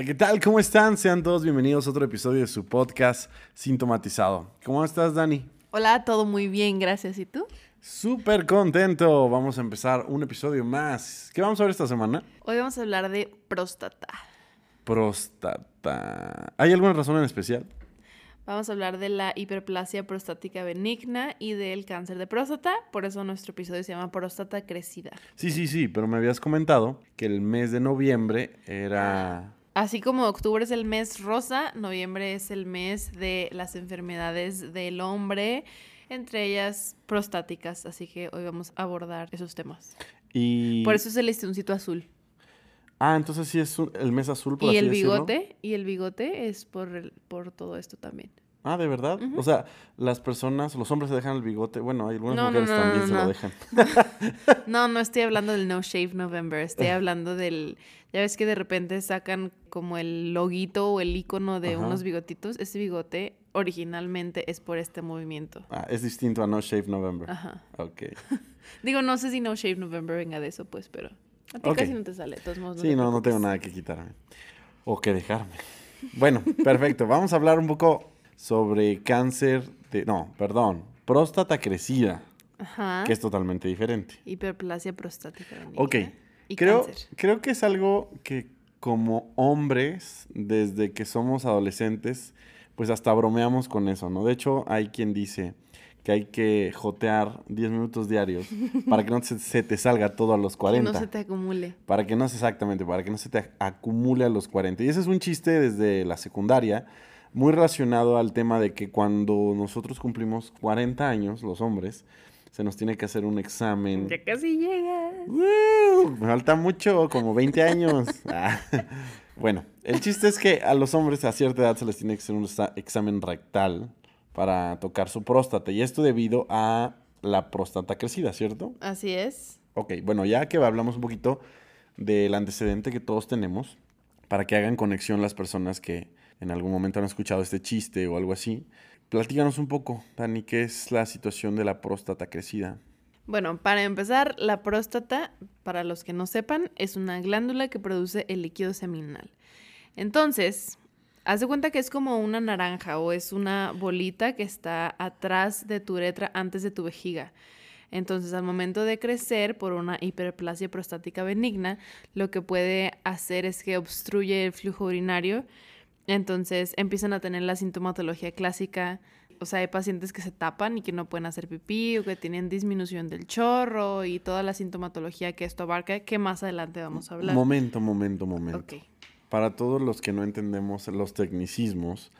Hola, ¿qué tal? ¿Cómo están? Sean todos bienvenidos a otro episodio de su podcast Sintomatizado. ¿Cómo estás, Dani? Hola, todo muy bien, gracias. ¿Y tú? Súper contento. Vamos a empezar un episodio más. ¿Qué vamos a ver esta semana? Hoy vamos a hablar de próstata. Próstata. ¿Hay alguna razón en especial? Vamos a hablar de la hiperplasia prostática benigna y del cáncer de próstata. Por eso nuestro episodio se llama Próstata Crecida. Sí, sí, sí, pero me habías comentado que el mes de noviembre era... Así como octubre es el mes rosa, noviembre es el mes de las enfermedades del hombre, entre ellas prostáticas. Así que hoy vamos a abordar esos temas. Y... Por eso es el listoncito azul. Ah, entonces sí es el mes azul, por y el bigote, y el bigote es por, por todo esto también. Ah, ¿de verdad? O sea, las personas, los hombres se dejan el bigote. Bueno, hay algunas mujeres también se lo dejan. no, no estoy hablando del No Shave November. Estoy hablando del. Ya ves que de repente sacan como el loguito o el icono de unos bigotitos. Ese bigote originalmente es por este movimiento. Ah, es distinto a No Shave November. Ajá. Ok. Digo, no sé si No Shave November venga de eso, pues, pero. A ti casi no te sale. todos modos, sí, no, no tengo nada que quitarme. O que dejarme. Bueno, perfecto. Vamos a hablar un poco sobre cáncer de, no, perdón, próstata crecida, Ajá. que es totalmente diferente. Hiperplasia prostática. Ok, creo, creo que es algo que como hombres, desde que somos adolescentes, pues hasta bromeamos con eso, ¿no? De hecho, hay quien dice que hay que jotear 10 minutos diarios para que no se, te salga todo a los 40. Que no se te acumule. Para que no, exactamente, para que no se te acumule a los 40. Y ese es un chiste desde la secundaria, muy relacionado al tema de que cuando nosotros cumplimos 40 años, los hombres, se nos tiene que hacer un examen. Ya casi llegas. me falta mucho, como 20 años. Ah, bueno, el chiste es que a los hombres a cierta edad se les tiene que hacer un examen rectal para tocar su próstata. Y esto debido a la próstata crecida, ¿cierto? Así es. Ok, bueno, ya que hablamos un poquito del antecedente que todos tenemos, para que hagan conexión las personas que en algún momento han escuchado este chiste o algo así. Platícanos un poco, Dani, ¿qué es la situación de la próstata crecida? Bueno, para empezar, la próstata, para los que no sepan, es una glándula que produce el líquido seminal. Entonces, haz de cuenta que es como una naranja o es una bolita que está atrás de tu uretra antes de tu vejiga. Entonces, al momento de crecer por una hiperplasia prostática benigna, lo que puede hacer es que obstruye el flujo urinario entonces empiezan a tener la sintomatología clásica. O sea, hay pacientes que se tapan y que no pueden hacer pipí o que tienen disminución del chorro y toda la sintomatología que esto abarca, que más adelante vamos a hablar. Momento, momento, momento. Para todos los que no entendemos los tecnicismos,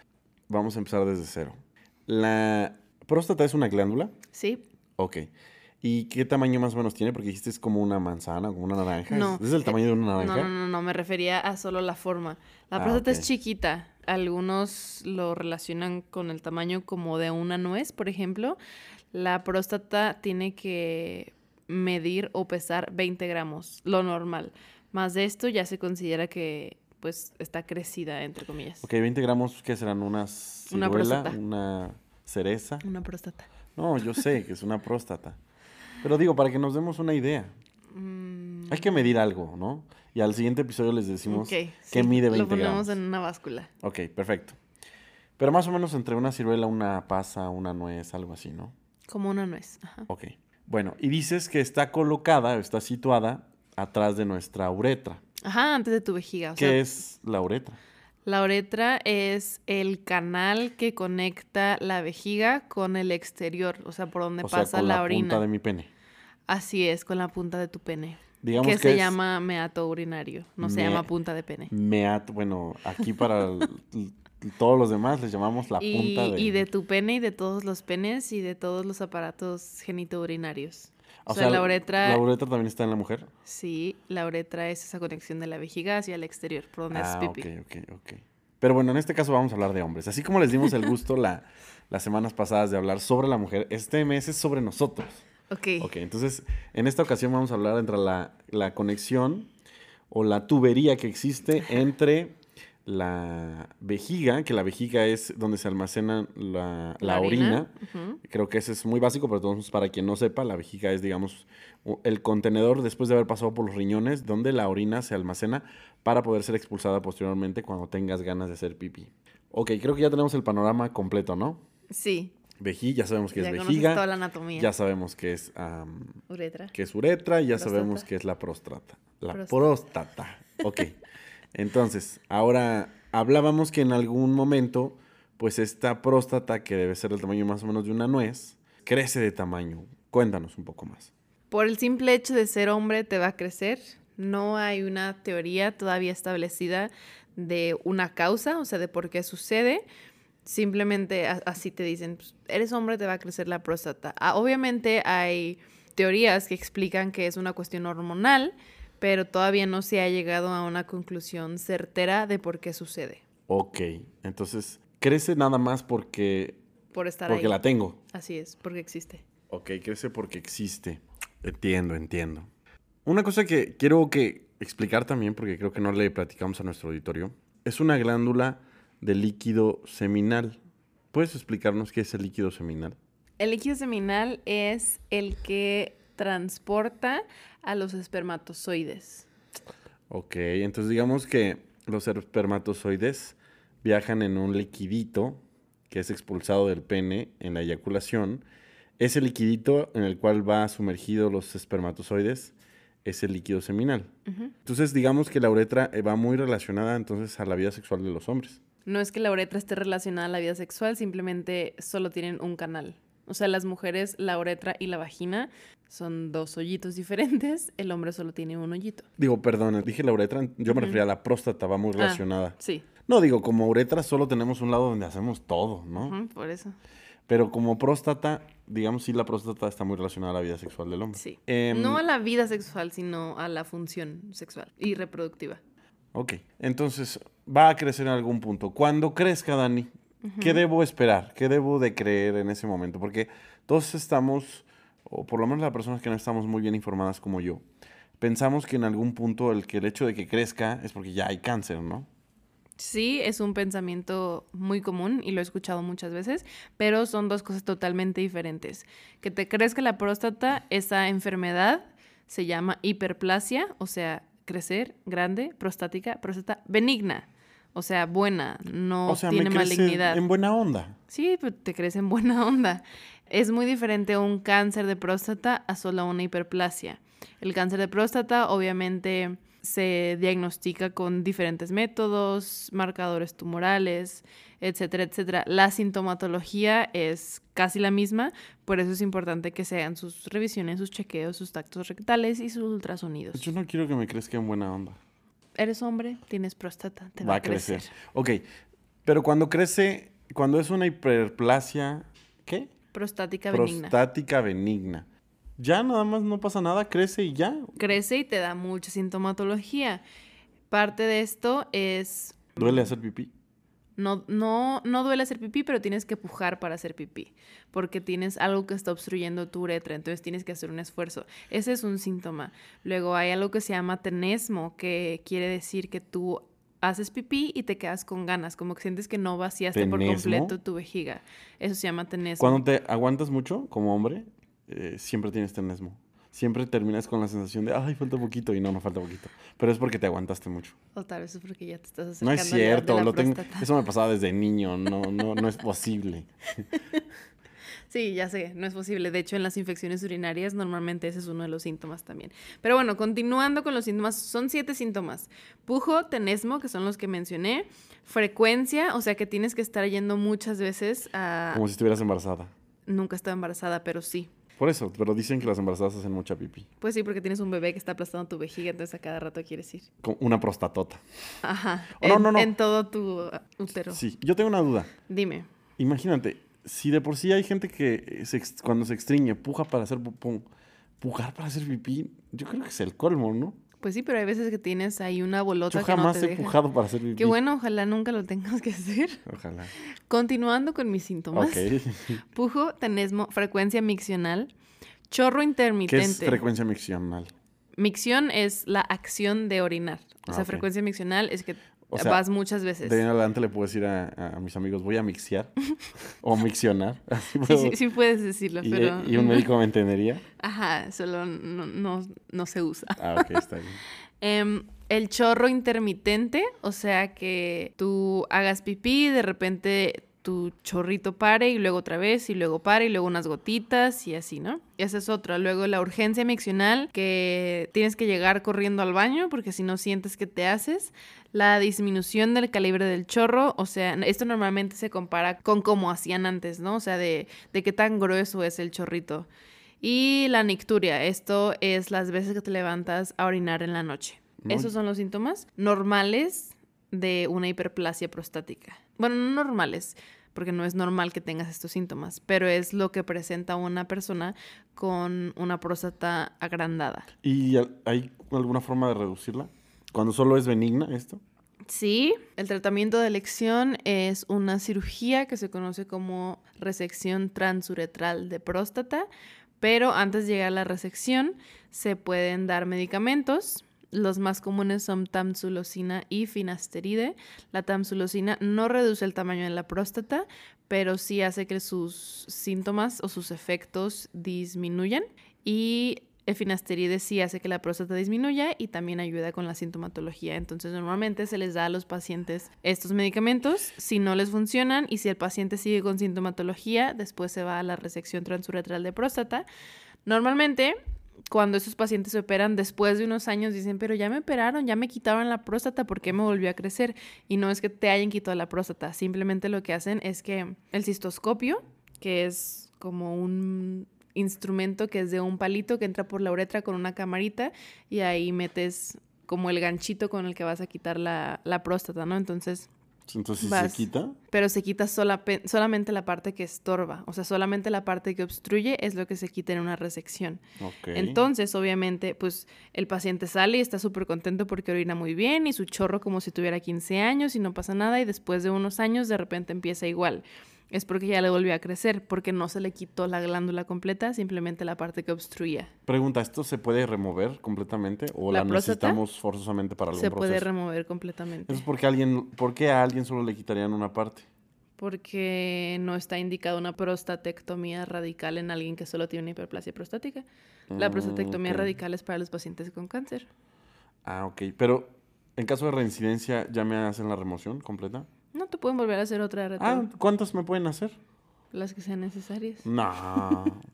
vamos a empezar desde cero. ¿La próstata es una glándula? Sí. Ok. ¿Y qué tamaño más o menos tiene? Porque dijiste es como una manzana, como una naranja. No. ¿Es, el tamaño de una naranja? No, no, no, no, me refería a solo la forma. La ah, próstata es chiquita. Algunos lo relacionan con el tamaño como de una nuez, por ejemplo. La próstata tiene que medir o pesar 20 gramos, lo normal. Más de esto ya se considera que pues está crecida, entre comillas. Ok, 20 gramos, ¿qué serán? ¿Unas una próstata. ¿Una cereza? Una próstata. No, yo sé que es una próstata. Pero digo, para que nos demos una idea. Hay que medir algo, ¿no? Y al siguiente episodio les decimos que mide 20 Lo ponemos en una báscula. Ok, perfecto. Pero más o menos entre una ciruela, una pasa, una nuez, algo así, ¿no? Como una nuez. Ajá. Ok. Bueno, y dices que está colocada, está situada atrás de nuestra uretra. Ajá, antes de tu vejiga. ¿Qué es la uretra? La uretra es el canal que conecta la vejiga con el exterior, o sea, por donde pasa la, orina. Con la punta de mi pene. Así es, con la punta de tu pene. Digamos que, se llama meato urinario, no se llama punta de pene. Meato, bueno, aquí para todos los demás les llamamos la punta de... Y de tu pene y de todos los penes y de todos los aparatos genitourinarios. O, sea, la uretra... ¿La uretra también está en la mujer? Sí, la uretra es esa conexión de la vejiga hacia el exterior, por donde ah, pipí. ok, ok, ok. Pero bueno, en este caso vamos a hablar de hombres. Así como les dimos el gusto la, las semanas pasadas de hablar sobre la mujer, este mes es sobre nosotros. Ok. Ok, entonces en esta ocasión vamos a hablar entre la, la conexión o la tubería que existe entre la vejiga, que la vejiga es donde se almacena la, orina. Creo que ese es muy básico, pero entonces para quien no sepa, la vejiga es, digamos, el contenedor después de haber pasado por los riñones, donde la orina se almacena para poder ser expulsada posteriormente cuando tengas ganas de hacer pipí. Ok, creo que ya tenemos el panorama completo, ¿no? Sí. Vejiga, ya sabemos que es vejiga. Toda la anatomía. Ya sabemos que es uretra. Que es uretra y ya sabemos que es la próstata. La próstata. Ok. Entonces, ahora hablábamos que en algún momento, pues esta próstata, que debe ser del tamaño más o menos de una nuez, crece de tamaño. Cuéntanos un poco más. Por el simple hecho de ser hombre te va a crecer. No hay una teoría todavía establecida de una causa, o sea, de por qué sucede. Simplemente así te dicen, pues, eres hombre, te va a crecer la próstata. Ah, obviamente hay teorías que explican que es una cuestión hormonal, pero todavía no se ha llegado a una conclusión certera de por qué sucede. Ok, entonces crece nada más porque... Por estar porque la tengo. Así es, porque existe. Ok, crece porque existe. Entiendo, entiendo. Una cosa que quiero que explicar también, porque creo que no le platicamos a nuestro auditorio, es una glándula de líquido seminal. ¿Puedes explicarnos qué es el líquido seminal? El líquido seminal es el que transporta a los espermatozoides. Ok, entonces digamos que los espermatozoides viajan en un liquidito que es expulsado del pene en la eyaculación. Ese liquidito en el cual va sumergido los espermatozoides es el líquido seminal. Entonces digamos que la uretra va muy relacionada entonces a la vida sexual de los hombres. No es que la uretra esté relacionada a la vida sexual, simplemente solo tienen un canal. O sea, las mujeres, la uretra y la vagina son dos hoyitos diferentes, el hombre solo tiene un hoyito. Digo, perdón, dije la uretra, yo me refería a la próstata, va muy ah, relacionada. sí. No, digo, como uretra solo tenemos un lado donde hacemos todo, ¿no? por eso. Pero como próstata, digamos, sí, la próstata está muy relacionada a la vida sexual del hombre. Sí. Em, no a la vida sexual, sino a la función sexual y reproductiva. Ok, entonces va a crecer en algún punto. Cuando crezca, Dani, ¿qué debo esperar? ¿Qué debo de creer en ese momento? Porque todos estamos o por lo menos las personas que no estamos muy bien informadas como yo, pensamos que en algún punto el, que el hecho de que crezca es porque ya hay cáncer, ¿no? Sí, es un pensamiento muy común y lo he escuchado muchas veces, pero son dos cosas totalmente diferentes. Que te crezca la próstata, esa enfermedad se llama hiperplasia, o sea, crecer, grande, prostática, próstata benigna. O sea, buena, no tiene malignidad. En buena onda. Sí, pues te crece en buena onda. Es muy diferente un cáncer de próstata a solo una hiperplasia. El cáncer de próstata obviamente se diagnostica con diferentes métodos, marcadores tumorales, etcétera, etcétera. La sintomatología es casi la misma, por eso es importante que se hagan sus revisiones, sus chequeos, sus tactos rectales y sus ultrasonidos. Yo no quiero que me crezca en buena onda. Eres hombre, tienes próstata, te va, a crecer. Ok, pero cuando crece, cuando es una hiperplasia, ¿qué? Prostática benigna. Prostática benigna. Ya nada más no pasa nada, crece y ya. Crece y te da mucha sintomatología. Parte de esto es... ¿Duele hacer pipí? No, no, no duele hacer pipí, pero tienes que pujar para hacer pipí, porque tienes algo que está obstruyendo tu uretra, entonces tienes que hacer un esfuerzo. Ese es un síntoma. Luego hay algo que se llama tenesmo, que quiere decir que tú haces pipí y te quedas con ganas, como que sientes que no vaciaste por completo tu vejiga. Eso se llama tenesmo. Cuando te aguantas mucho como hombre, eh, siempre tienes tenesmo. Siempre terminas con la sensación de, ay, falta poquito y no, no falta poquito. Pero es porque te aguantaste mucho. O tal vez es porque ya te estás acercando No es cierto, lo tengo, eso me pasaba desde niño, no, no, no es posible. Sí, ya sé, no es posible. De hecho, en las infecciones urinarias normalmente ese es uno de los síntomas también. Pero bueno, continuando con los síntomas, son siete síntomas. Pujo, tenesmo, que son los que mencioné. Frecuencia, o sea que tienes que estar yendo muchas veces a... Como si estuvieras embarazada. Nunca estaba embarazada, pero sí. Por eso, pero dicen que las embarazadas hacen mucha pipí. Pues sí, porque tienes un bebé que está aplastando tu vejiga, entonces a cada rato quieres ir. Con una prostatota. Ajá. Oh, no, no, no. en todo tu útero. Sí, yo tengo una duda. Dime. Imagínate, si de por sí hay gente que se ex- cuando se extriñe puja para hacer pupú, pujar para hacer pipí, yo creo que es el colmo, ¿no? Pues sí, pero hay veces que tienes ahí una bolota Yo que no jamás te he deja. pujado para hacer pipí. Qué bueno, ojalá nunca lo tengas que hacer. Ojalá. Continuando con mis síntomas. Ok. Pujo, tenesmo, frecuencia miccional, chorro ¿Qué intermitente. es frecuencia miccional? Micción es la acción de orinar. O Ah, sea, ok. frecuencia miccional es que O sea, vas muchas veces. De ahí en adelante le puedo decir a, a mis amigos, voy a mixear o miccionar. Así Sí, sí, sí puedes decirlo, y, pero... y un médico me entendería. Ajá, solo no, no, no se usa. Ah, ok, está bien. Em, el chorro intermitente, o sea que tú hagas pipí, de repente tu chorrito pare y luego otra vez y luego pare y luego unas gotitas y así, ¿no? Esa es otra. Luego la urgencia miccional, que tienes que llegar corriendo al baño porque si no sientes que te haces. La disminución del calibre del chorro, o sea, esto normalmente se compara con cómo hacían antes, ¿no? O sea, de, de qué tan grueso es el chorrito. Y la nicturia, esto es las veces que te levantas a orinar en la noche. No. Esos son los síntomas normales de una hiperplasia prostática. Bueno, no normales, porque no es normal que tengas estos síntomas, pero es lo que presenta una persona con una próstata agrandada. ¿Y hay alguna forma de reducirla? Cuando solo es benigna esto. Sí, el tratamiento de elección es una cirugía que se conoce como resección transuretral de próstata, pero antes de llegar a la resección se pueden dar medicamentos. Los más comunes son tamsulosina y finasteride. La tamsulosina no reduce el tamaño de la próstata, pero sí hace que sus síntomas o sus efectos disminuyan. Y el finasteride sí hace que la próstata disminuya y también ayuda con la sintomatología. Entonces, normalmente se les da a los pacientes estos medicamentos. Si no les funcionan y si el paciente sigue con sintomatología, después se va a la resección transuretral de próstata. Normalmente, cuando esos pacientes se operan después de unos años, dicen, pero ya me operaron, ya me quitaron la próstata, ¿por qué me volvió a crecer? Y no es que te hayan quitado la próstata, simplemente lo que hacen es que el cistoscopio, que es como un instrumento que es de un palito que entra por la uretra con una camarita y ahí metes como el ganchito con el que vas a quitar la, la próstata, ¿no? Entonces, Entonces, si Vas. se quita, pero se quita sola, solamente la parte que estorba, o sea, solamente la parte que obstruye es lo que se quita en una resección. Entonces, obviamente, pues el paciente sale y está súper contento porque orina muy bien y su chorro como si tuviera 15 años y no pasa nada y después de unos años de repente empieza igual. Es porque ya le volvió a crecer, porque no se le quitó la glándula completa, simplemente la parte que obstruía. Pregunta, ¿esto se puede remover completamente o ¿La necesitamos forzosamente para algún Se puede proceso? remover completamente. Es porque alguien, ¿por qué a alguien solo le quitarían una parte? Porque no está indicada una prostatectomía radical en alguien que solo tiene una hiperplasia prostática. La Mm, prostatectomía radical es para los pacientes con cáncer. Ah, ok. Pero en caso de reincidencia, ¿ya me hacen la remoción completa? No te pueden volver a hacer otra RT, Ah, ¿cuántas me pueden hacer? las que sean necesarias. No.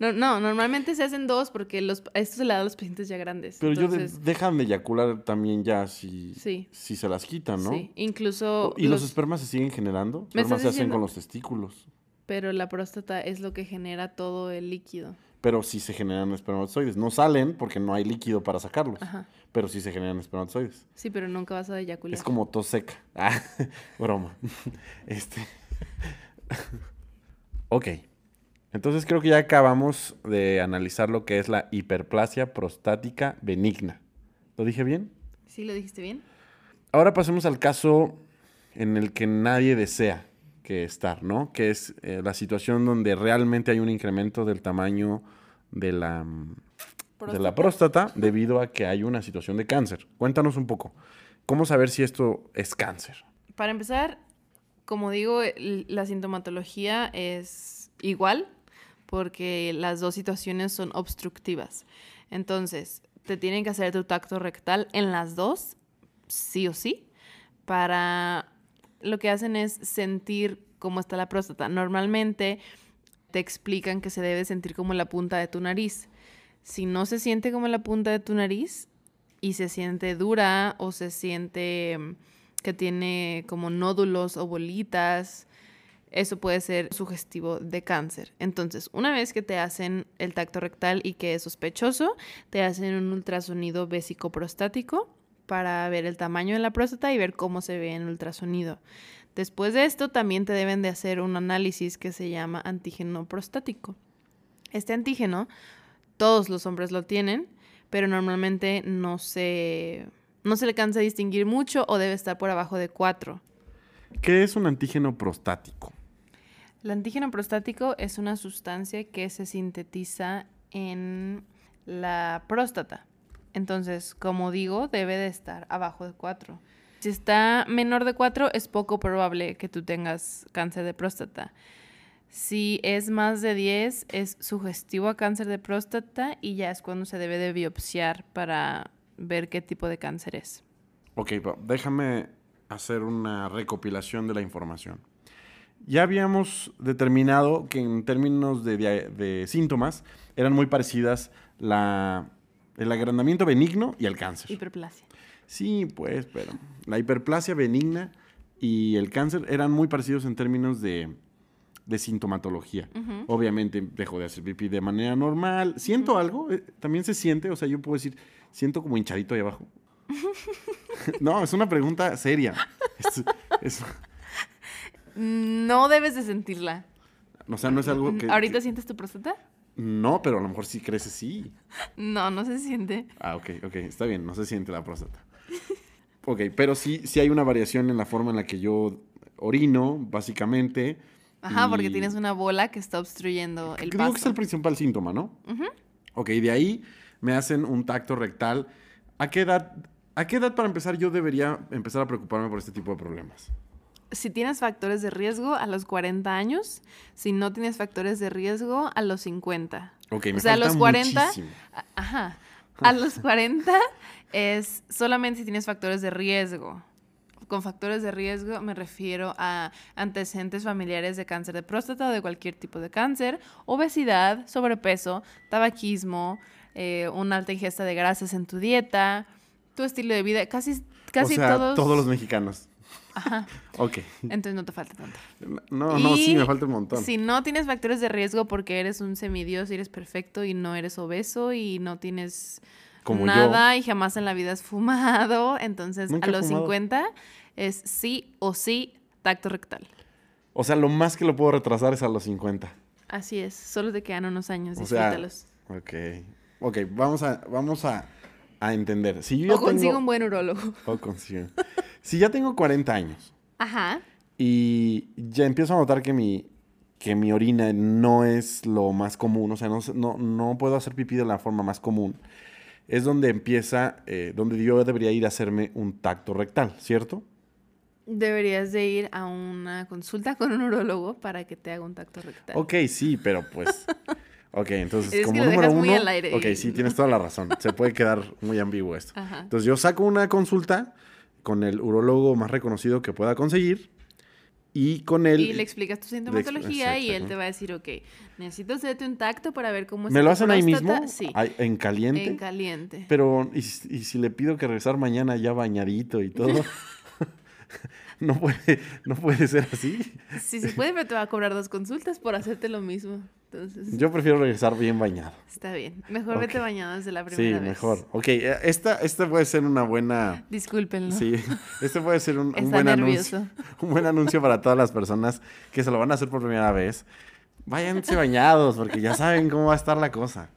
No, no, normalmente se hacen dos porque los, esto se le da a los pacientes ya grandes. Pero yo de- dejan de eyacular también ya si, Sí. si se las quitan, ¿no? sí, incluso ¿Y los... los- espermas se siguen generando? ¿Me Espermas se hacen con los testículos. pero la próstata es lo que genera todo el líquido. Pero sí se generan espermatozoides. No salen porque no hay líquido para sacarlos. Ajá. Pero sí se generan espermatozoides. Sí, pero nunca vas a eyacular. Es como tos seca. Ah, broma. Este. ok. Entonces creo que ya acabamos de analizar lo que es la hiperplasia prostática benigna. ¿Lo dije bien? ¿Sí lo dijiste bien? Ahora pasemos al caso en el que nadie desea que estar, ¿no? Que es eh, la situación donde realmente hay un incremento del tamaño de la, mm, de la próstata debido a que hay una situación de cáncer. Cuéntanos un poco. ¿Cómo saber si esto es cáncer? Para empezar, como digo, la sintomatología es igual porque las dos situaciones son obstructivas. Entonces, te tienen que hacer tu tacto rectal en las dos, sí o sí, para... Lo que hacen es sentir cómo está la próstata. Normalmente te explican que se debe sentir como la punta de tu nariz. Si no se siente como la punta de tu nariz y se siente dura o se siente mm, que tiene como nódulos o bolitas, eso puede ser sugestivo de cáncer. Entonces, una vez que te hacen el tacto rectal y que es sospechoso, te hacen un ultrasonido vésico-prostático para ver el tamaño de la próstata y ver cómo se ve en ultrasonido. Después de esto, también te deben de hacer un análisis que se llama antígeno prostático. Este antígeno, todos los hombres lo tienen, pero normalmente no se, no se le cansa distinguir mucho o debe estar por abajo de 4. ¿Qué es un antígeno prostático? El antígeno prostático es una sustancia que se sintetiza en la próstata. Entonces, como digo, debe de estar abajo de 4. Si está menor de 4, es poco probable que tú tengas cáncer de próstata. Si es más de 10, es sugestivo a cáncer de próstata y ya es cuando se debe de biopsiar para ver qué tipo de cáncer es. Ok, déjame hacer una recopilación de la información. Ya habíamos determinado que en términos de, síntomas eran muy parecidas la, el agrandamiento benigno y el cáncer. Hiperplasia. Sí, pues, pero la hiperplasia benigna y el cáncer eran muy parecidos en términos de, sintomatología. Obviamente dejo de hacer pipí de manera normal. ¿Siento algo? Eh, También se siente, o sea, yo puedo decir, siento como hinchadito ahí abajo. no, es una pregunta seria. No debes de sentirla. O sea, no es algo que... ¿Ahorita sientes tu próstata? No, pero a lo mejor sí crece, sí. No, no se siente. Ah, ok, ok, está bien, no se siente la próstata. Ok, pero sí, sí hay una variación en la forma en la que yo orino, básicamente. Ajá, porque tienes una bola que está obstruyendo el Creo que es el principal síntoma, ¿no? Ok, de ahí me hacen un tacto rectal. ¿A qué edad, a qué edad para empezar yo debería empezar a preocuparme por este tipo de problemas? Si tienes factores de riesgo a los 40 años, si no tienes factores de riesgo a los 50. Ok, me o sea, a los 40, ajá, a los 40 es solamente si tienes factores de riesgo. Con factores de riesgo me refiero a antecedentes familiares de cáncer de próstata o de cualquier tipo de cáncer, obesidad, sobrepeso, tabaquismo, eh, una alta ingesta de grasas en tu dieta, tu estilo de vida, casi, casi todos. Todos los mexicanos. Ajá. ok. Entonces no te falta tanto. No, no, sí, me falta un montón. Si no tienes factores de riesgo porque eres un semidios y eres perfecto y no eres obeso y no tienes nada y jamás en la vida has fumado. Entonces, a los 50 es sí o sí tacto rectal. O sea, lo más que lo puedo retrasar es a los 50. Así es, solo te quedan unos años, disfrútalos. ok. Ok, vamos a, vamos a, entender. Si yo o consigo un buen urólogo. O consigo. si ya tengo 40 años. Ajá. Y ya empiezo a notar que mi, que mi orina no es lo más común, o sea, no, no, no puedo hacer pipí de la forma más común es donde empieza, eh, donde yo debería ir a hacerme un tacto rectal, ¿cierto? Deberías de ir a una consulta con un urólogo para que te haga un tacto rectal. Ok, sí, pero pues... Ok, entonces como número uno... Ok, sí, tienes toda la razón. Se puede quedar muy ambiguo esto. Entonces yo saco una consulta con el urólogo más reconocido que pueda conseguir y con él... Y le explicas tu sintomatología y él te va a decir, ok, necesito hacerte un tacto para ver cómo es ¿Me lo hacen ahí mismo? Sí. ¿En caliente? En caliente. Pero, ¿y, si le pido que regresar mañana ya bañadito y todo? no, puede, no puede ser así. Sí, se puede, pero te va a cobrar dos consultas por hacerte lo mismo. Yo prefiero regresar bien bañado. Está bien. Mejor vete bañado desde la primera vez. Sí, mejor. Ok, eh, esta, esta puede ser una buena... Discúlpenlo. Sí, este puede ser un, buen anuncio. Un buen anuncio para todas las personas que se lo van a hacer por primera vez. Váyanse bañados porque ya saben cómo va a estar la cosa.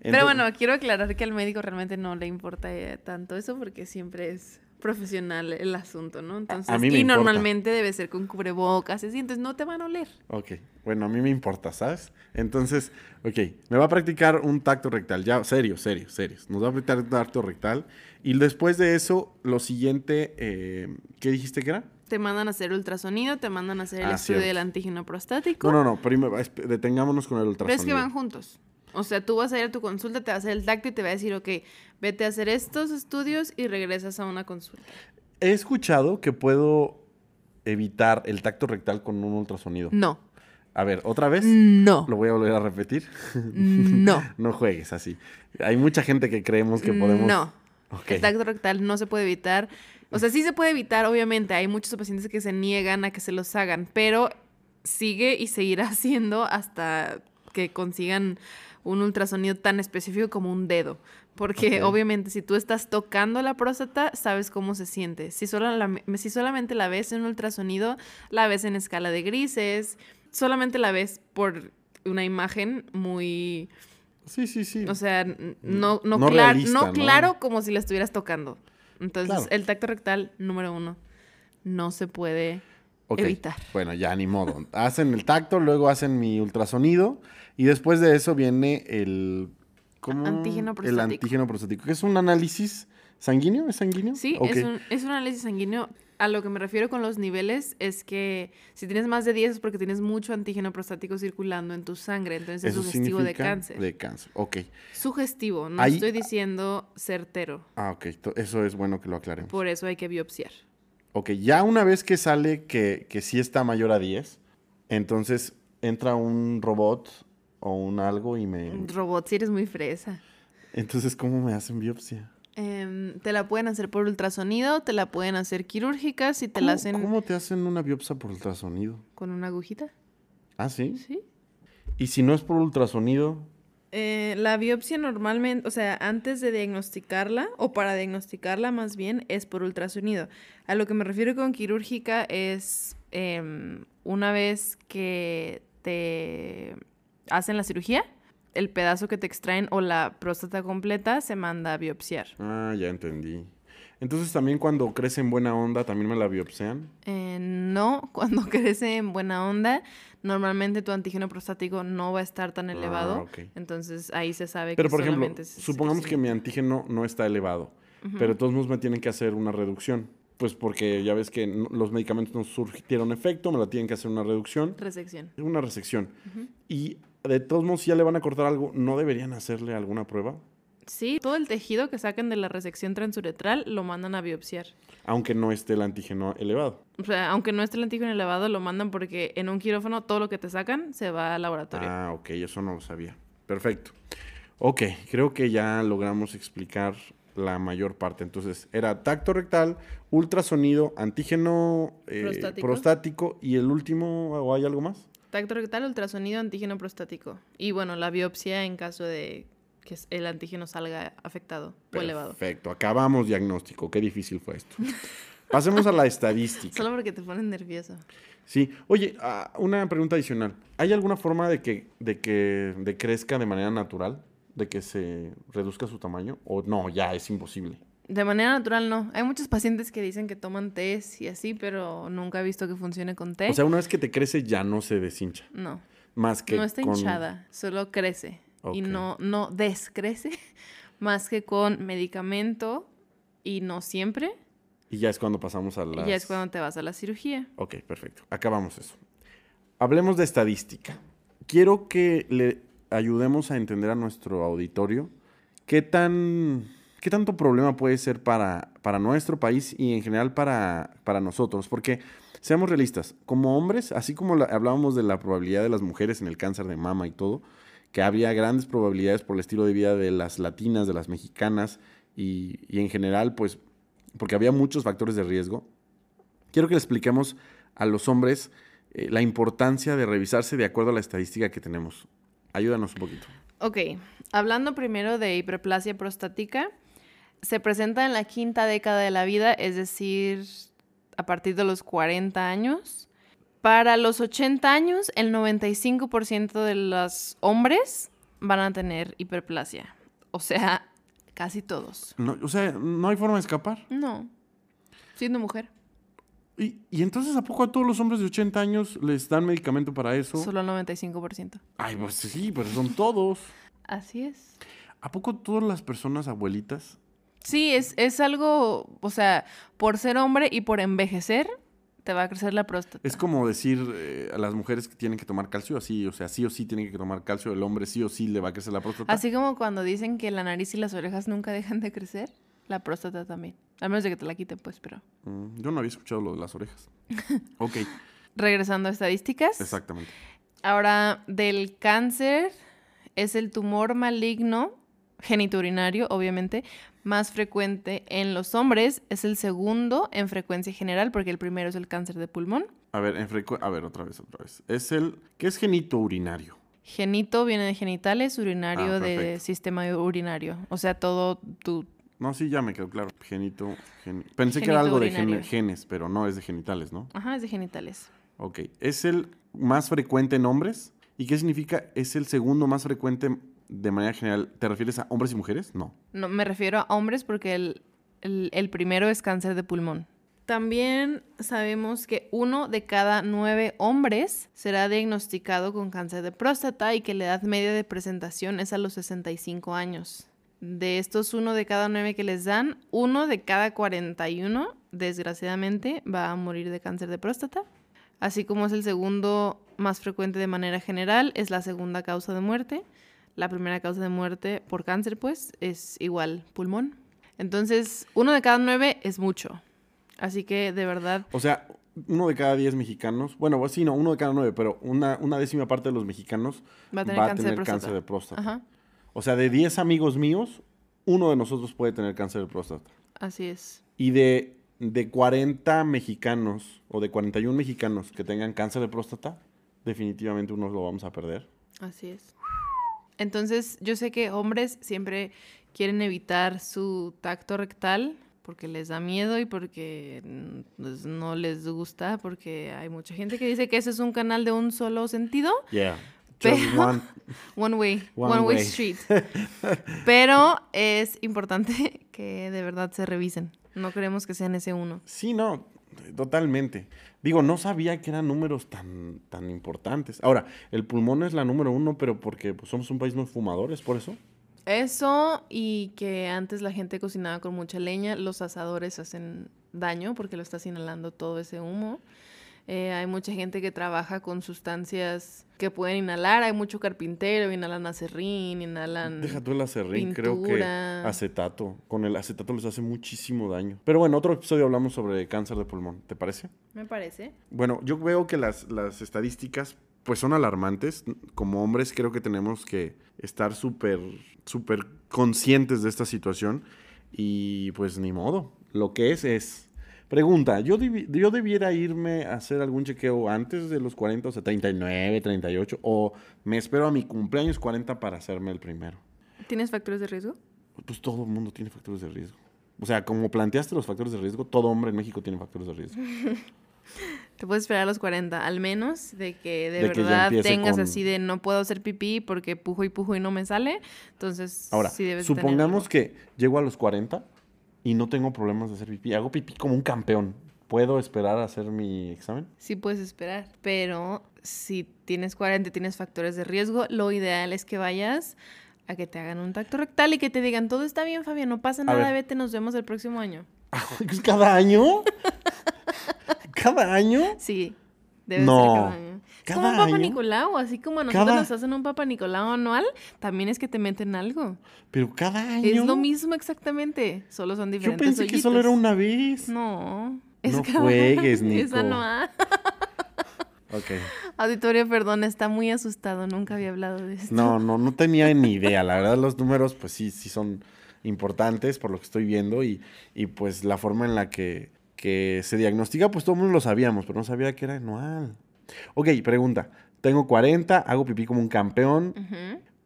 Pero bueno, quiero aclarar que al médico realmente no le importa eh, tanto eso porque siempre es profesional el asunto, ¿no? Entonces, y normalmente debe ser con cubrebocas, así, entonces no te van a oler. Ok, bueno, a mí me importa, ¿sabes? Entonces, ok, me va a practicar un tacto rectal, ya, serio, serio, serio. Nos va a practicar un tacto rectal. Y después de eso, lo siguiente, eh, ¿qué dijiste que era? Te mandan a hacer ultrasonido, te mandan a hacer el ah, estudio del antígeno prostático. No, no, no, primero, detengámonos con el ultrasonido. Pero es que van juntos. O sea, tú vas a ir a tu consulta, te va a hacer el tacto y te va a decir, ok, vete a hacer estos estudios y regresas a una consulta. He escuchado que puedo evitar el tacto rectal con un ultrasonido. No. A ver, ¿otra vez? No. ¿Lo voy a volver a repetir? No. no juegues así. Hay mucha gente que creemos que podemos... No. El tacto rectal no se puede evitar. O sea, sí se puede evitar, obviamente. Hay muchos pacientes que se niegan a que se los hagan, pero sigue y seguirá siendo hasta que consigan un ultrasonido tan específico como un dedo. Porque obviamente si tú estás tocando la próstata, sabes cómo se siente. Si, solo si solamente la ves en un ultrasonido, la ves en escala de grises, solamente la ves por una imagen muy... Sí, sí, sí. O sea, no, no, no, claro como si la estuvieras tocando. Entonces, el tacto rectal, número uno, no se puede evitar. Bueno, ya ni modo. hacen el tacto, luego hacen mi ultrasonido y después de eso viene el... ¿cómo? Antígeno prostático. El antígeno prostático, que es un análisis sanguíneo, ¿es sanguíneo? Sí, es, un, es un análisis sanguíneo a lo que me refiero con los niveles es que si tienes más de 10 es porque tienes mucho antígeno prostático circulando en tu sangre, entonces es sugestivo de cáncer. De cáncer, ok. Sugestivo, no estoy diciendo certero. Ah, ok, eso es bueno que lo aclaremos. Por eso hay que biopsiar. Ok, ya una vez que sale que, que sí está mayor a 10, entonces entra un robot o un algo y me... Un robot, si eres muy fresa. Entonces, ¿cómo me hacen biopsia? Em, te la pueden hacer por ultrasonido, te la pueden hacer quirúrgica, si te la hacen... ¿Cómo te hacen una biopsia por ultrasonido? ¿Con una agujita? ¿Ah, sí? Sí. ¿Y si no es por ultrasonido? Eh, la biopsia normalmente, o sea, antes de diagnosticarla, o para diagnosticarla más bien, es por ultrasonido. A lo que me refiero con quirúrgica es em, una vez que te hacen la cirugía, el pedazo que te extraen o la próstata completa se manda a biopsiar. Ah, ya entendí. Entonces también cuando crece en buena onda, ¿también me la biopsian? Eh, no, cuando crece en buena onda, normalmente tu antígeno prostático no va a estar tan ah, elevado. Entonces ahí se sabe pero, que por ejemplo, supongamos que mi antígeno no está elevado, pero todos modos me tienen que hacer una reducción. Pues porque ya ves que los medicamentos no surgieron efecto, me la tienen que hacer una reducción. Resección. Una resección. Y de todos modos, si ya le van a cortar algo, ¿no deberían hacerle alguna prueba? Sí, todo el tejido que saquen de la resección transuretral lo mandan a biopsiar. Aunque no esté el antígeno elevado. O sea, aunque no esté el antígeno elevado, lo mandan porque en un quirófano todo lo que te sacan se va al laboratorio. Ah, ok, eso no lo sabía. Perfecto. Ok, creo que ya logramos explicar la mayor parte. Entonces, era tacto rectal, ultrasonido, antígeno eh, prostático. prostático y el último, ¿o hay algo más? Tacto rectal, ultrasonido, antígeno prostático. Y bueno, la biopsia en caso de que el antígeno salga afectado o elevado. Perfecto, acabamos diagnóstico. Qué difícil fue esto. Pasemos a la estadística. Solo porque te ponen nervioso. Sí. Oye, ah, una pregunta adicional. ¿Hay alguna forma de que, de que de crezca de manera natural? ¿De que se reduzca su tamaño? ¿O no, ya es imposible? De manera natural no. Hay muchos pacientes que dicen que toman té y así, pero nunca he visto que funcione con té. O sea, una vez que te crece ya no se deshincha. No. Más que No está hinchada, solo crece. Y no, no descrece, más que con medicamento y no siempre. Y ya es cuando pasamos a la... Y ya es cuando te vas a la cirugía. Ok, perfecto. Acabamos eso. Hablemos de estadística. Quiero que le ayudemos a entender a nuestro auditorio qué tan ¿qué tanto problema puede ser para, para nuestro país y en general para, para nosotros? Porque, seamos realistas, como hombres, así como hablábamos de la probabilidad de las mujeres en el cáncer de mama y todo, que había grandes probabilidades por el estilo de vida de las latinas, de las mexicanas y, en general, pues, porque había muchos factores de riesgo, quiero que le expliquemos a los hombres eh, la importancia de revisarse de acuerdo a la estadística que tenemos. Ayúdanos un poquito. Ok, hablando primero de hiperplasia prostática, se presenta en la quinta década de la vida, es decir, a partir de los 40 años. Para los 80 años, el 95% de los hombres van a tener hiperplasia. O sea, casi todos. o sea, ¿no hay forma de escapar? No. Siendo mujer. ¿Y, ¿Y, entonces a poco a todos los hombres de 80 años les dan medicamento para eso? Solo al 95%. Ay, pues sí, pero son todos. Así es. ¿A poco todas las personas abuelitas Sí, es, es algo, o sea, por ser hombre y por envejecer, te va a crecer la próstata. Es como decir eh, a las mujeres que tienen que tomar calcio, así, o sea, sí o sí tienen que tomar calcio, el hombre sí o sí le va a crecer la próstata. Así como cuando dicen que la nariz y las orejas nunca dejan de crecer, la próstata también. A menos de que te la quiten, pues, pero... Mm, yo no había escuchado lo de las orejas. ok. Regresando a estadísticas. Exactamente. Ahora, del cáncer es el tumor maligno geniturinario, obviamente, más frecuente en los hombres, es el segundo en frecuencia general, porque el primero es el cáncer de pulmón. A ver, en a ver, otra vez, otra vez. Es el... ¿Qué es genito urinario? Genito viene de genitales, urinario ah, de sistema urinario. O sea, todo tu... No, sí, ya me quedó claro. Genito... Pensé que era algo de genes, pero no, es de genitales, ¿no? Ajá, es de genitales. Ok. ¿Es el más frecuente en hombres? ¿Y qué significa? ¿Es el segundo más frecuente de manera general? ¿Te refieres a hombres y mujeres? No. No, me refiero a hombres porque el, el primero es cáncer de pulmón. También sabemos que uno de cada nueve hombres será diagnosticado con cáncer de próstata y que la edad media de presentación es a los 65 años. De estos uno de cada nueve que les dan, uno de cada 41, desgraciadamente, va a morir de cáncer de próstata. Así como es el segundo más frecuente de manera general, es la segunda causa de muerte. La primera causa de muerte por cáncer, pues, es igual pulmón. Entonces, uno de cada nueve es mucho. Así que de verdad. O sea, uno de cada diez mexicanos, bueno, pues sí, no, uno de cada nueve, pero una, una décima parte de los mexicanos va a tener, cáncer, de próstata. O sea, de diez amigos míos, uno de nosotros puede tener cáncer de próstata. Así es. Y de, de 40 mexicanos o de 41 mexicanos que tengan cáncer de próstata, definitivamente uno lo vamos a perder. Así es. Entonces, yo sé que hombres siempre quieren evitar su tacto rectal porque les da miedo y porque pues, no les gusta, porque hay mucha gente que dice que ese es un canal de un solo sentido. Yeah. one, one way, one, way. street. Pero es importante que de verdad se revisen. No queremos que sean ese uno. Sí, no, totalmente. Digo, no sabía que eran números tan, tan importantes. Ahora, el pulmón es la número uno, pero porque pues, somos un país no fumadores, por eso. Eso y que antes la gente cocinaba con mucha leña, los asadores hacen daño porque lo estás inhalando todo ese humo. Eh, hay mucha gente que trabaja con sustancias que pueden inhalar. Hay mucho carpintero, inhalan acerrín, inhalan. Deja tú el acerrín, creo que acetato. Con el acetato les hace muchísimo daño. Pero bueno, otro episodio hablamos sobre cáncer de pulmón. ¿Te parece? Me parece. Bueno, yo veo que las, las estadísticas pues son alarmantes. Como hombres creo que tenemos que estar súper, súper conscientes de esta situación y pues ni modo. Lo que es es... Pregunta, ¿yo, ¿yo debiera irme a hacer algún chequeo antes de los 40, o sea, 39, 38, o me espero a mi cumpleaños 40 para hacerme el primero? ¿Tienes factores de riesgo? Pues todo el mundo tiene factores de riesgo. O sea, como planteaste los factores de riesgo, todo hombre en México tiene factores de riesgo. Te puedes esperar a los 40, al menos de que de, verdad tengas así de no puedo hacer pipí porque pujo y pujo y no me sale. Entonces, Ahora, supongamos que llego a los 40 y no tengo problemas de hacer pipí. Hago pipí como un campeón. ¿Puedo esperar a hacer mi examen? Sí, puedes esperar, pero si tienes 40 y tienes factores de riesgo, lo ideal es que vayas a que te hagan un tacto rectal y que te digan, todo está bien, Fabián, no pasa nada, vete, nos vemos el próximo año. ¿Cada año? ¿Cada año? Sí, debe ser cada año. Como un Papa Nicolau, así como a nosotros nos hacen un Papa Nicolau anual, también es que te meten algo. Pero cada año. Es lo mismo exactamente, solo son diferentes. Yo pensé que solo era una vez. No. Es no juegues, Nico. Es anual. ok. Auditorio, perdón, está muy asustado, nunca había hablado de esto. No, no, no tenía ni idea. La verdad, los números, pues sí, sí son importantes por lo que estoy viendo y, y pues la forma en la que que se diagnostica, pues todo el mundo lo sabíamos, pero no sabía que era anual. Ok, pregunta. Tengo 40, hago pipí como un campeón.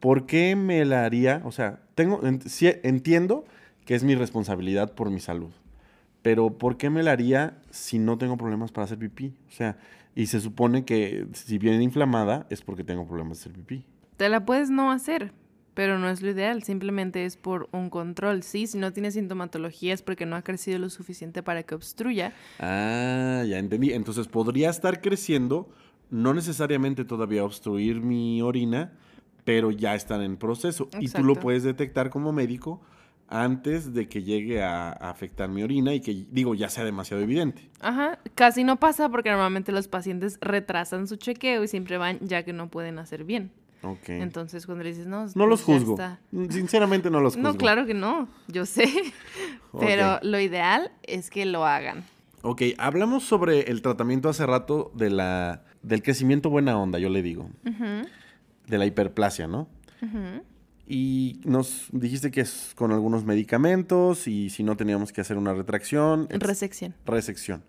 ¿Por qué me la haría? O sea, tengo, entiendo que es mi responsabilidad por mi salud. Pero ¿por qué me la haría si no tengo problemas para hacer pipí? O sea, y se supone que si viene inflamada es porque tengo problemas de hacer pipí. Te la puedes no hacer, pero no es lo ideal, simplemente es por un control. Sí, si no tiene sintomatología es porque no ha crecido lo suficiente para que obstruya. Ah, ya entendí. Entonces podría estar creciendo, no necesariamente todavía obstruir mi orina, pero ya están en proceso. Y tú lo puedes detectar como médico antes de que llegue a, afectar mi orina y que, digo, ya sea demasiado evidente. Ajá, casi no pasa porque normalmente los pacientes retrasan su chequeo y siempre van ya que no pueden hacer bien. Entonces, cuando le dices, no, no los juzgo. Sinceramente, no los juzgo. No, claro que no, yo sé. Pero lo ideal es que lo hagan. Ok, hablamos sobre el tratamiento hace rato de la, del crecimiento buena onda, yo le digo. De la hiperplasia, ¿no? Y nos dijiste que es con algunos medicamentos y si no teníamos que hacer una retracción. Resección. Resección.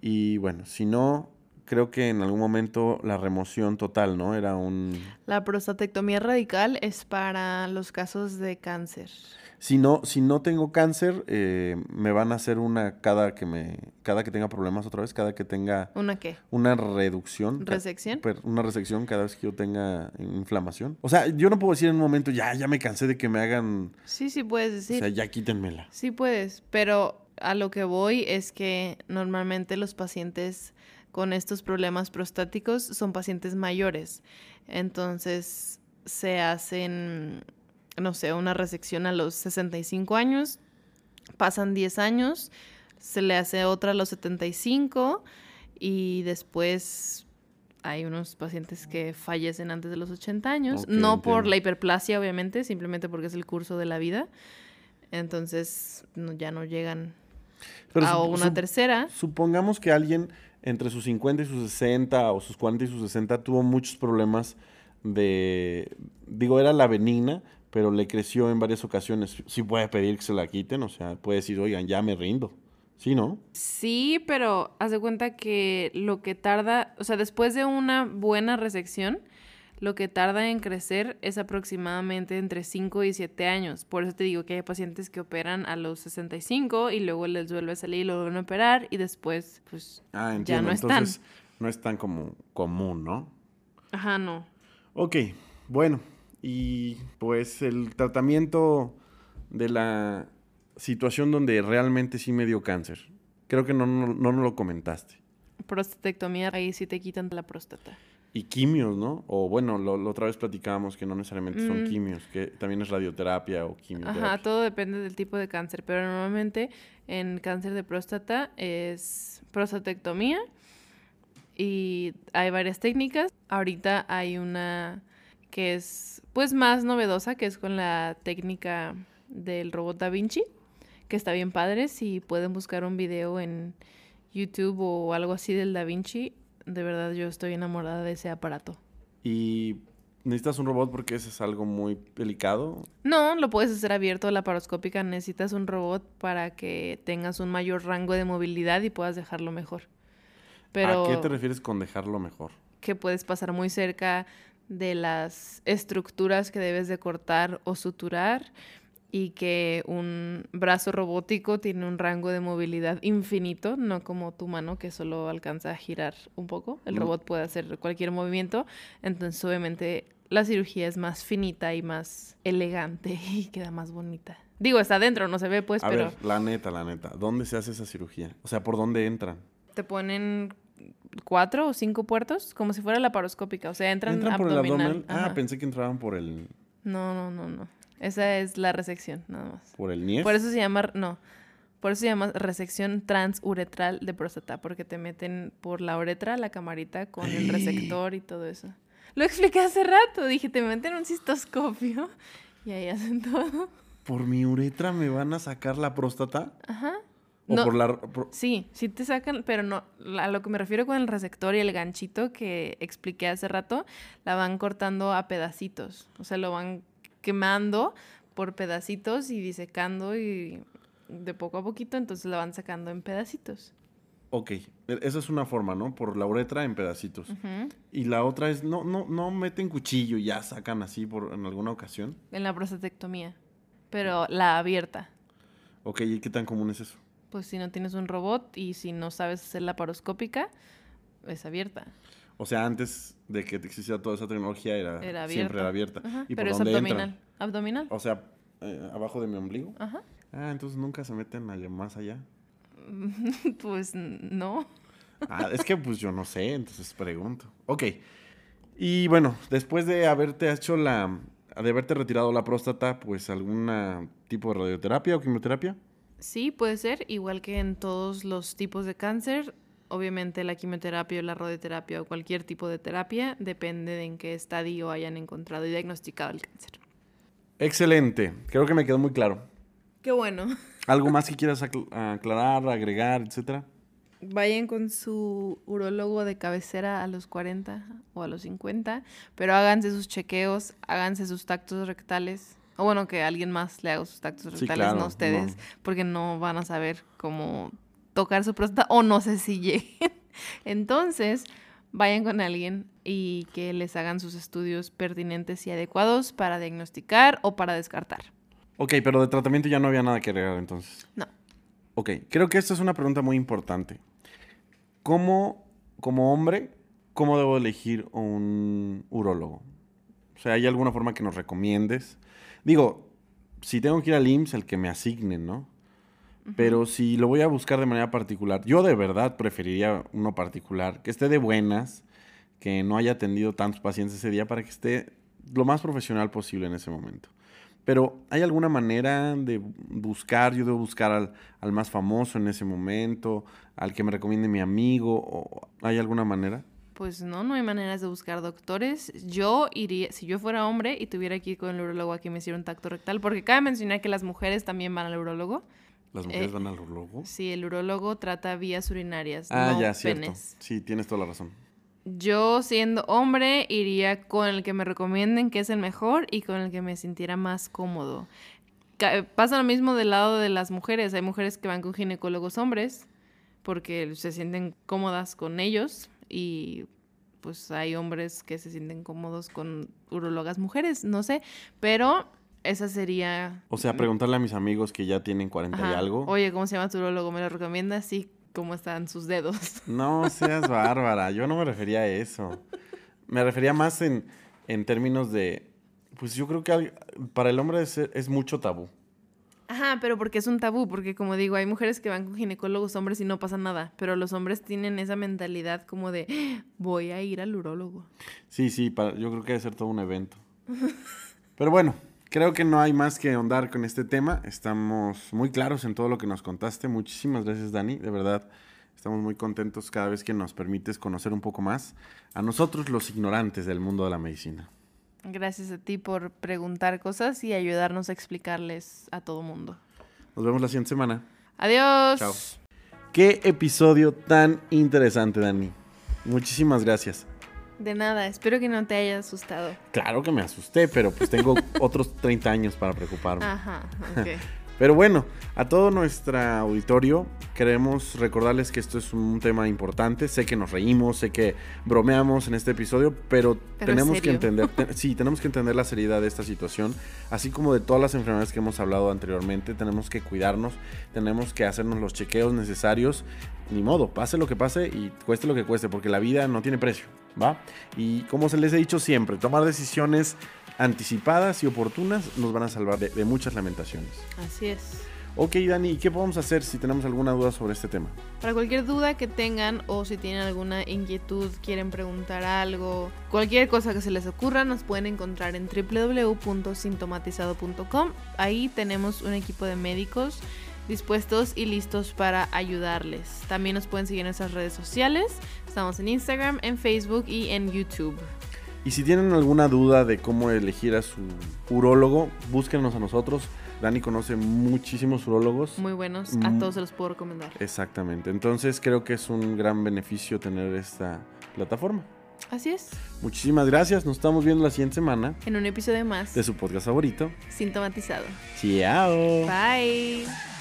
Y bueno, si no, creo que en algún momento la remoción total, ¿no? Era un... La prostatectomía radical es para los casos de cáncer. Si no, si no tengo cáncer, eh, me van a hacer una cada que me, cada que tenga problemas otra vez, cada que tenga ¿Una qué? una reducción. ¿Resección? Una resección cada vez que yo tenga inflamación. O sea, yo no puedo decir en un momento, ya, ya me cansé de que me hagan. Sí, sí puedes decir. O sea, ya quítenmela. Sí puedes, pero a lo que voy es que normalmente los pacientes con estos problemas prostáticos son pacientes mayores. Entonces se hacen no sé, una resección a los 65 años, pasan 10 años, se le hace otra a los 75 y después hay unos pacientes que fallecen antes de los 80 años, no por la hiperplasia obviamente, simplemente porque es el curso de la vida. Entonces ya no llegan a una tercera. Supongamos que alguien entre sus 50 y sus 60 o sus 40 y sus 60 tuvo muchos problemas de, digo, era la benigna, pero le creció en varias ocasiones. Sí puede pedir que se la quiten, o sea, puede decir, oigan, ya me rindo. ¿Sí, no? Sí, pero haz de cuenta que lo que tarda, o sea, después de una buena resección, lo que tarda en crecer es aproximadamente entre 5 y 7 años. Por eso te digo que hay pacientes que operan a los 65 y luego les vuelve a salir y lo vuelven a operar y después, pues, ah, ya no Entonces, No es tan como común, ¿no? Ajá, no. Ok, bueno, y pues el tratamiento de la situación donde realmente sí me dio cáncer. Creo que no, no, no nos lo comentaste. Prostatectomía, ahí sí te quitan la próstata. Y quimios, ¿no? O bueno, lo, otra vez platicábamos que no necesariamente son mm. quimios, que también es radioterapia o quimioterapia. Ajá, todo depende del tipo de cáncer, pero normalmente en cáncer de próstata es prostatectomía y hay varias técnicas. Ahorita hay una que es pues más novedosa, que es con la técnica del robot Da Vinci, que está bien padre. Si pueden buscar un video en YouTube o algo así del Da Vinci, de verdad yo estoy enamorada de ese aparato. ¿Y necesitas un robot porque ese es algo muy delicado? No, lo puedes hacer abierto a la paroscópica. Necesitas un robot para que tengas un mayor rango de movilidad y puedas dejarlo mejor. Pero ¿A qué te refieres con dejarlo mejor? Que puedes pasar muy cerca de las estructuras que debes de cortar o suturar y que un brazo robótico tiene un rango de movilidad infinito, no como tu mano que solo alcanza a girar un poco. El robot puede hacer cualquier movimiento, entonces obviamente la cirugía es más finita y más elegante y queda más bonita. Digo, está adentro, no se ve pues, pero... la neta, la neta, ¿dónde se hace esa cirugía? O sea, ¿por dónde entran? Te ponen cuatro o cinco puertos, como si fuera la paroscópica. O sea, entran, ¿Entran por el abdomen. Ah, pensé que entraban por el. No, no, no, no. Esa es la resección, nada más. ¿Por el NIEF? Por eso se llama, no. Por eso se llama resección transuretral de próstata, porque te meten por la uretra, la camarita, con el resector y todo eso. Lo expliqué hace rato. Dije, te meten un cistoscopio y ahí hacen todo. ¿Por mi uretra me van a sacar la próstata? Ajá no, por la... Sí, sí te sacan, pero no, a lo que me refiero con el resector y el ganchito que expliqué hace rato, la van cortando a pedacitos, o sea, lo van quemando por pedacitos y disecando y de poco a poquito, entonces la van sacando en pedacitos. Ok, e, esa es una forma, ¿no? Por la uretra en pedacitos. Y la otra es, no, no, no meten cuchillo y ya sacan así por, en alguna ocasión. En la prostatectomía, pero la abierta. Ok, ¿y qué tan común es eso? pues si no tienes un robot y si no sabes hacer la paroscópica, es abierta. O sea, antes de que existiera toda esa tecnología era, siempre era abierta. ¿Y Pero es abdominal. ¿Abdominal? O sea, eh, abajo de mi ombligo. Ajá. Ah, entonces nunca se meten allá, más allá. pues no. ah, es que pues yo no sé, entonces pregunto. Ok. Y bueno, después de haberte hecho la. de haberte retirado la próstata, pues algún tipo de radioterapia o quimioterapia. Sí, puede ser, igual que en todos los tipos de cáncer. Obviamente la quimioterapia o la radioterapia o cualquier tipo de terapia depende de en qué estadio hayan encontrado y diagnosticado el cáncer. Excelente, creo que me quedó muy claro. Qué bueno. ¿Algo más que quieras aclarar, agregar, etcétera? Vayan con su urólogo de cabecera a los 40 o a los 50, pero háganse sus chequeos, háganse sus tactos rectales o bueno, que alguien más le haga sus tactos rectales, no ustedes, porque no van a saber cómo tocar su próstata o no sé si lleguen. Entonces, vayan con alguien y que les hagan sus estudios pertinentes y adecuados para diagnosticar o para descartar. Ok, pero de tratamiento ya no había nada que agregar entonces. No. Ok, creo que esta es una pregunta muy importante. ¿Cómo, como hombre, cómo debo elegir un urólogo? O sea, ¿hay alguna forma que nos recomiendes? Digo, si tengo que ir al IMSS, el que me asignen, ¿no? Pero si lo voy a buscar de manera particular, yo de verdad preferiría uno particular, que esté de buenas, que no haya atendido tantos pacientes ese día para que esté lo más profesional posible en ese momento. Pero ¿hay alguna manera de buscar? Yo debo buscar al, al más famoso en ese momento, al que me recomiende mi amigo, o ¿hay alguna manera? Pues no, no hay maneras de buscar doctores. Yo iría, si yo fuera hombre y tuviera que ir con el urologo a que me hiciera un tacto rectal, porque cabe mencionar que las mujeres también van al urólogo. ¿Las mujeres eh, van al urólogo? Sí, el urólogo trata vías urinarias. Ah, ya, cierto. Sí, tienes toda la razón. Yo, siendo hombre, iría con el que me recomienden que es el mejor y con el que me sintiera más cómodo. Pasa lo mismo del lado de las mujeres. Hay mujeres que van con ginecólogos hombres porque se sienten cómodas con ellos y pues hay hombres que se sienten cómodos con urologas mujeres, no sé, pero esa sería... O sea, preguntarle a mis amigos que ya tienen 40 y algo. Oye, ¿cómo se llama tu urologo? ¿Me lo recomiendas? Sí, ¿cómo están sus dedos? No seas bárbara, yo no me refería a eso. Me refería más en, en términos de... Pues yo creo que para el hombre es, es mucho tabú. Ajá, pero porque es un tabú, porque como digo, hay mujeres que van con ginecólogos hombres y no pasa nada, pero los hombres tienen esa mentalidad como de voy a ir al urólogo. Sí, sí, para, yo creo que debe ser todo un evento. pero bueno, creo que no hay más que ahondar con este tema. Estamos muy claros en todo lo que nos contaste. Muchísimas gracias, Dani. De verdad, estamos muy contentos cada vez que nos permites conocer un poco más a nosotros, los ignorantes del mundo de la medicina. Gracias a ti por preguntar cosas y ayudarnos a explicarles a todo mundo. Nos vemos la siguiente semana. Adiós. Chao. Qué episodio tan interesante, Dani. Muchísimas gracias. De nada, espero que no te haya asustado. Claro que me asusté, pero pues tengo otros 30 años para preocuparme. Ajá, ok. Pero bueno, a todo nuestro auditorio queremos recordarles que esto es un tema importante. Sé que nos reímos, sé que bromeamos en este episodio, pero, tenemos que entender, sí, tenemos que entender la seriedad de esta situación, así como de todas las enfermedades que hemos hablado anteriormente. Tenemos que cuidarnos, tenemos que hacernos los chequeos necesarios. Ni modo, pase lo que pase y cueste lo que cueste, porque la vida no tiene precio, ¿va? Y como se les he dicho siempre, tomar decisiones anticipadas y oportunas nos van a salvar de, muchas lamentaciones. Así es. Ok, Dani, ¿qué podemos hacer si tenemos alguna duda sobre este tema? Para cualquier duda que tengan o si tienen alguna inquietud, quieren preguntar algo, cualquier cosa que se les ocurra, nos pueden encontrar en www.sintomatizado.com. Ahí tenemos un equipo de médicos dispuestos y listos para ayudarles. También nos pueden seguir en nuestras redes sociales. Estamos en Instagram, en Facebook y en YouTube. Y si tienen alguna duda de cómo elegir a su urólogo, búsquenos a nosotros. Dani conoce muchísimos urólogos. Muy buenos, a mm. todos se los puedo recomendar. Exactamente, entonces creo que es un gran beneficio tener esta plataforma. Así es. Muchísimas gracias, nos estamos viendo la siguiente semana. En un episodio más. De su podcast favorito. Sintomatizado. Chao. Bye.